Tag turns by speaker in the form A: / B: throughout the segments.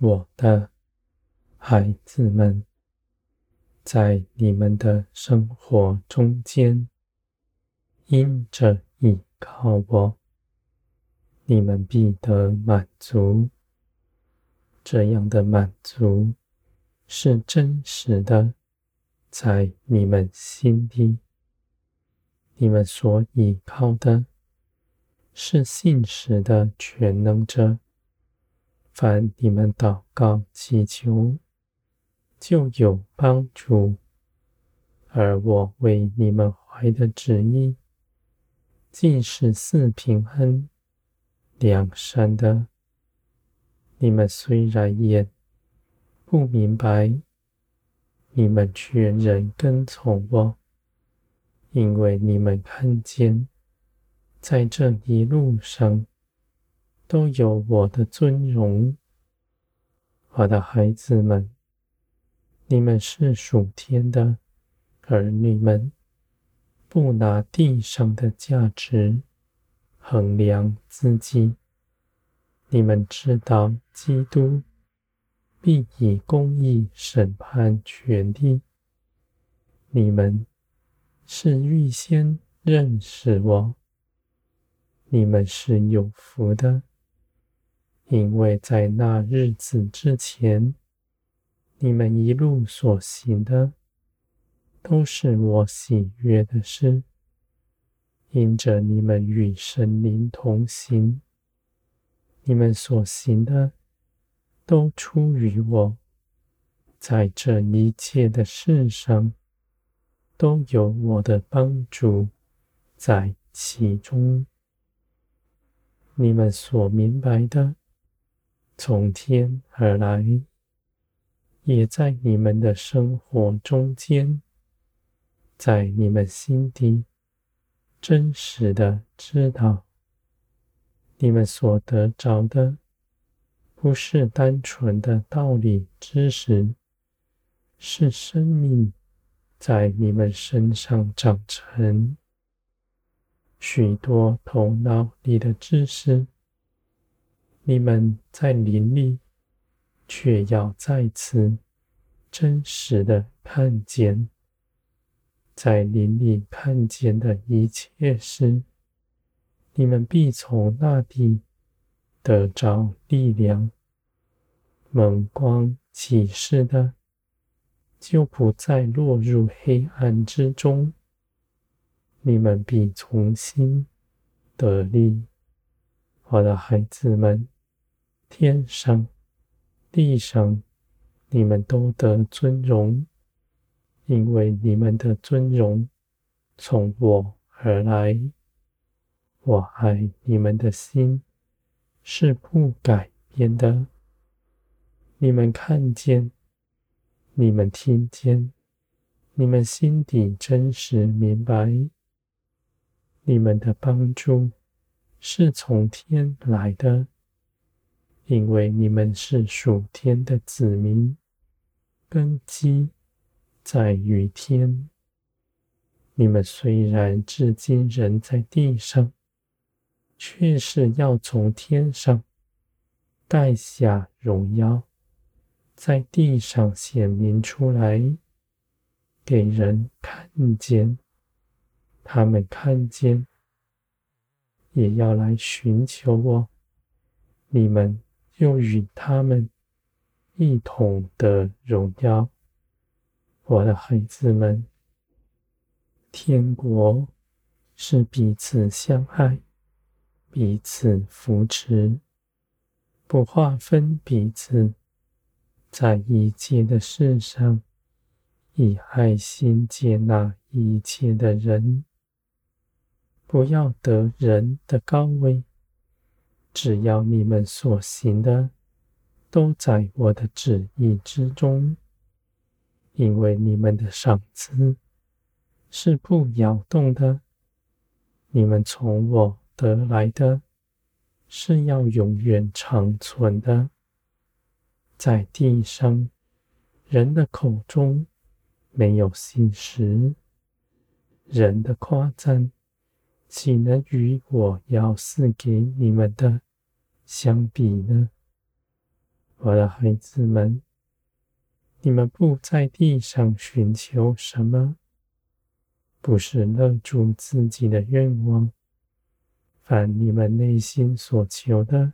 A: 我的孩子们，在你们的生活中间，因着倚靠我，你们必得满足。这样的满足是真实的，在你们心里，你们所倚靠的是信实的全能者。凡你们祷告祈求，就有帮助。而我为你们怀的旨意，既是四平安、良善的。你们虽然眼不明白，你们却仍跟从我，因为你们看见，在这一路上。都有我的尊荣，我的孩子们，你们是属天的儿女们，不拿地上的价值衡量自己。你们知道，基督必以公义审判全地。你们是预先认识我，你们是有福的。因为在那日子之前，你们一路所行的，都是我喜悦的事。因着你们与神灵同行，你们所行的，都出于我，在这一切的事上，都有我的帮助在其中。你们所明白的。从天而来，也在你们的生活中间，在你们心底真实的知道，你们所得着的，不是单纯的道理知识，是生命在你们身上长成，许多头脑里的知识。你们在林里，却要再次真实的看见，在林里看见的一切事，你们必从那里得着力量，蒙光启示的，就不再落入黑暗之中。你们必重新得力，我的孩子们。天上、地上，你们都得尊荣，因为你们的尊荣从我而来。我爱你们的心是不改变的。你们看见，你们听见，你们心底真实明白，你们的帮助是从天来的。因为你们是属天的子民，根基在于天。你们虽然至今仍在地上，却是要从天上带下荣耀，在地上显明出来，给人看见。他们看见，也要来寻求我。你们。又与他们一同的荣耀，我的孩子们，天国是彼此相爱、彼此扶持，不划分彼此，在一切的事上，以爱心接纳一切的人，不要得人的高位。只要你们所行的都在我的旨意之中，因为你们的赏赐是不摇动的，你们从我得来的是要永远长存的。在地上，人的口中没有信实，人的夸赞岂能与我要赐给你们的相比呢？我的孩子们，你们不在地上寻求什么，不是勒住自己的愿望。凡你们内心所求的，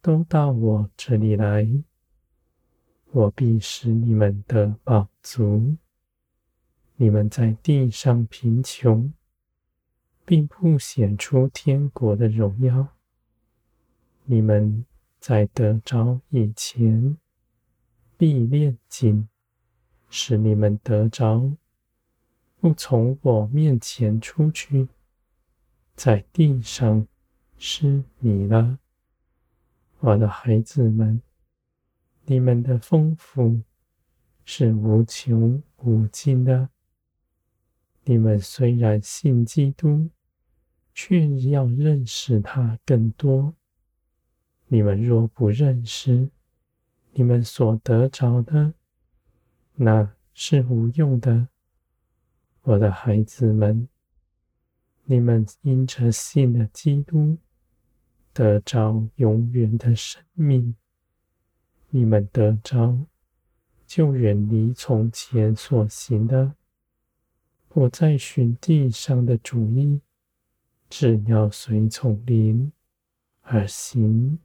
A: 都到我这里来，我必使你们的饱足。你们在地上贫穷，并不显出天国的荣耀。你们在得着以前，必炼金，使你们得着，不从我面前出去，在地上失迷了。我的孩子们，你们的丰富是无穷无尽的。你们虽然信基督，却要认识他更多。你们若不认识，你们所得着的，那是无用的。我的孩子们，你们因着信了基督，得着永远的生命。你们得着，就远离从前所行的，不再循地上的主意，只要随从灵而行。